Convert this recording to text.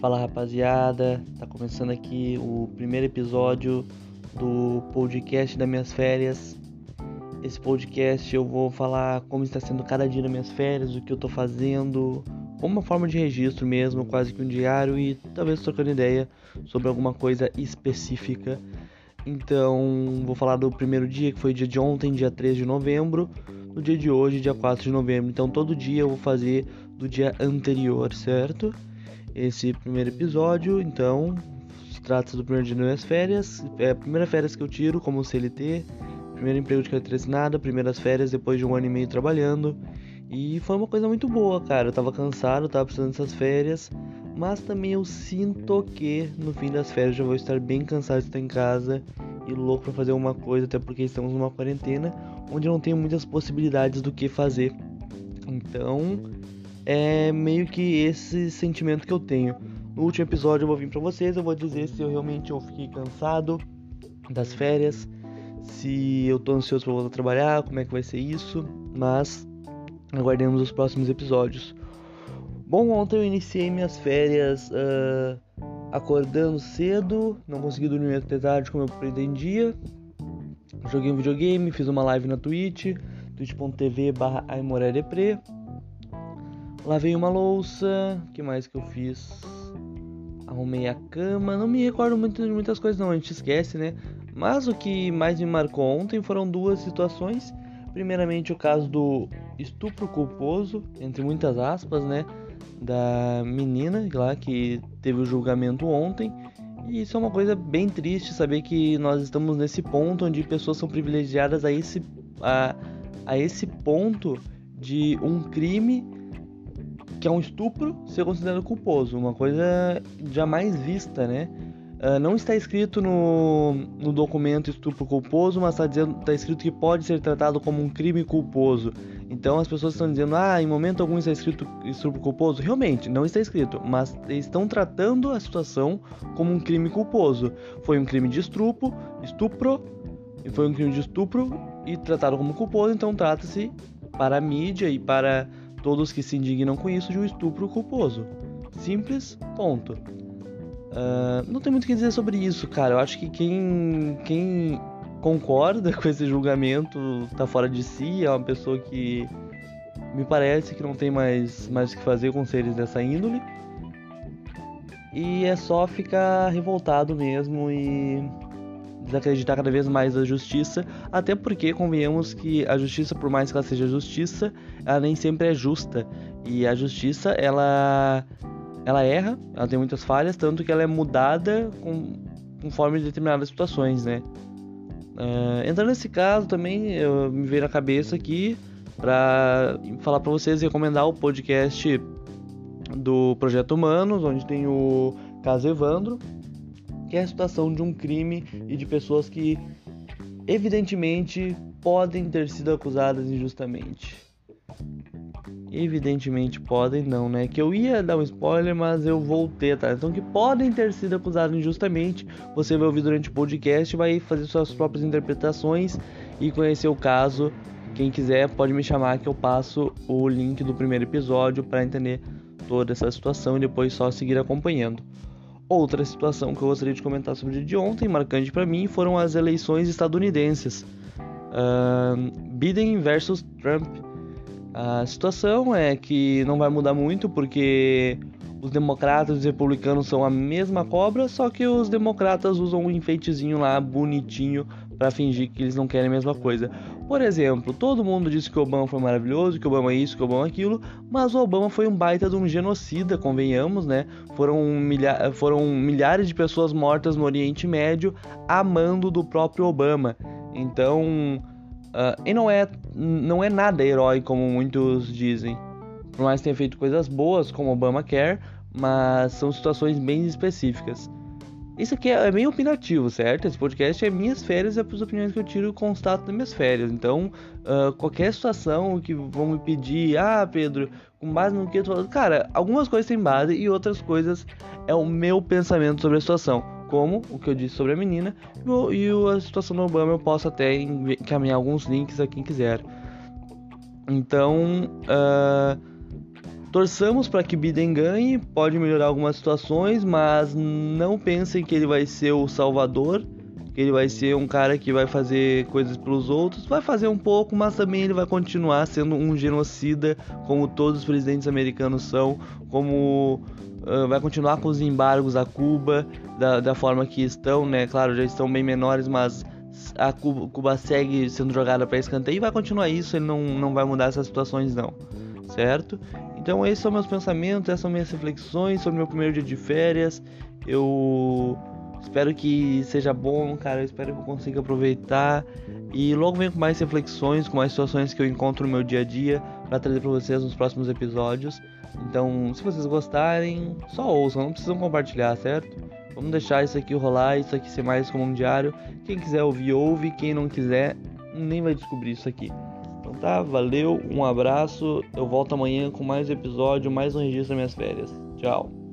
Fala rapaziada, tá começando aqui o primeiro episódio do podcast das minhas férias. Esse podcast eu vou falar como está sendo cada dia das minhas férias, o que eu tô fazendo, como uma forma de registro mesmo, quase que um diário e talvez trocando ideia sobre alguma coisa específica. Então, vou falar do primeiro dia, que foi dia de ontem, dia 3 de novembro, no dia de hoje, dia 4 de novembro. Então, todo dia eu vou fazer do dia anterior, certo? Esse primeiro episódio, então, se trata do primeiro dia das minhas férias. É a primeira férias que eu tiro como CLT, primeiro emprego de carteira assinada, primeiras férias depois de um ano e meio trabalhando. E foi uma coisa muito boa, cara. Eu tava cansado, tava precisando dessas férias. Mas também eu sinto que no fim das férias já vou estar bem cansado de estar em casa e louco para fazer uma coisa, até porque estamos numa quarentena onde não tenho muitas possibilidades do que fazer. Então, é meio que esse sentimento que eu tenho. No último episódio eu vou vir para vocês, eu vou dizer se eu realmente eu fiquei cansado das férias, se eu tô ansioso para voltar a trabalhar, como é que vai ser isso, mas aguardemos os próximos episódios. Bom, ontem eu iniciei minhas férias uh, acordando cedo, não consegui dormir até tarde como eu pretendia. Joguei um videogame, fiz uma live na Twitch, twitch.tv barra Lavei uma louça, que mais que eu fiz? Arrumei a cama, não me recordo muito de muitas coisas não, a gente esquece, né? Mas o que mais me marcou ontem foram duas situações. Primeiramente o caso do estupro culposo, entre muitas aspas, né? Da menina lá que teve o julgamento ontem. E isso é uma coisa bem triste saber que nós estamos nesse ponto onde pessoas são privilegiadas a esse, a, a esse ponto de um crime que é um estupro ser considerado culposo, uma coisa jamais vista, né? Uh, não está escrito no, no documento estupro culposo, mas está, está escrito que pode ser tratado como um crime culposo. Então as pessoas estão dizendo, ah, em momento algum está escrito estupro culposo. Realmente, não está escrito, mas estão tratando a situação como um crime culposo. Foi um crime de estupro, estupro, foi um crime de estupro e tratado como culposo, então trata-se para a mídia e para todos que se indignam com isso de um estupro culposo. Simples, ponto. Uh, não tem muito o que dizer sobre isso, cara. Eu acho que quem, quem concorda com esse julgamento tá fora de si, é uma pessoa que me parece que não tem mais, mais o que fazer com seres dessa índole. E é só ficar revoltado mesmo e desacreditar cada vez mais a justiça, até porque convenhamos que a justiça, por mais que ela seja justiça, ela nem sempre é justa. E a justiça, ela ela erra, ela tem muitas falhas, tanto que ela é mudada com, conforme determinadas situações, né? Uh, entrando nesse caso também, eu, me veio na cabeça aqui para falar para vocês recomendar o podcast do Projeto Humanos, onde tem o caso Evandro, que é a situação de um crime e de pessoas que evidentemente podem ter sido acusadas injustamente. Evidentemente podem não, né? Que eu ia dar um spoiler, mas eu voltei, tá? Então que podem ter sido acusados injustamente. Você vai ouvir durante o podcast, vai fazer suas próprias interpretações e conhecer o caso. Quem quiser pode me chamar que eu passo o link do primeiro episódio para entender toda essa situação e depois só seguir acompanhando. Outra situação que eu gostaria de comentar sobre o dia de ontem, marcante para mim, foram as eleições estadunidenses. Uh, Biden versus Trump. A situação é que não vai mudar muito porque os democratas e os republicanos são a mesma cobra, só que os democratas usam um enfeitezinho lá bonitinho para fingir que eles não querem a mesma coisa. Por exemplo, todo mundo disse que o Obama foi maravilhoso, que Obama é isso, que Obama é aquilo, mas o Obama foi um baita de um genocida, convenhamos, né? Foram, milha foram milhares de pessoas mortas no Oriente Médio amando do próprio Obama. Então, uh, e não é, não é nada herói como muitos dizem. Por mais que tenha feito coisas boas, como Obama quer, mas são situações bem específicas. Isso aqui é, bem opinativo, certo? Esse podcast é minhas férias e as opiniões que eu tiro constato das minhas férias. Então, uh, qualquer situação que vão me pedir, ah, Pedro, com base no que eu tô falando, cara, algumas coisas têm base e outras coisas é o meu pensamento sobre a situação. Como o que eu disse sobre a menina e a situação do Obama, eu posso até encaminhar alguns links a quem quiser. Então, uh, Torçamos para que Biden ganhe, pode melhorar algumas situações, mas não pensem que ele vai ser o salvador, que ele vai ser um cara que vai fazer coisas pelos outros. Vai fazer um pouco, mas também ele vai continuar sendo um genocida, como todos os presidentes americanos são, como uh, vai continuar com os embargos a Cuba da, da forma que estão, né? Claro, já estão bem menores, mas a Cuba, Cuba segue sendo jogada para escanteio e vai continuar isso, ele não, não vai mudar essas situações não, certo? Então esses são meus pensamentos, essas são minhas reflexões sobre meu primeiro dia de férias. Eu espero que seja bom, cara. Eu espero que eu consiga aproveitar. E logo venho com mais reflexões, com mais situações que eu encontro no meu dia a dia para trazer para vocês nos próximos episódios. Então, se vocês gostarem, só ouçam, não precisam compartilhar, certo? Vamos deixar isso aqui rolar, isso aqui ser mais como um diário. Quem quiser ouvir, ouve. Quem não quiser, nem vai descobrir isso aqui. Então tá, valeu, um abraço. Eu volto amanhã com mais episódio, mais um registro das minhas férias. Tchau.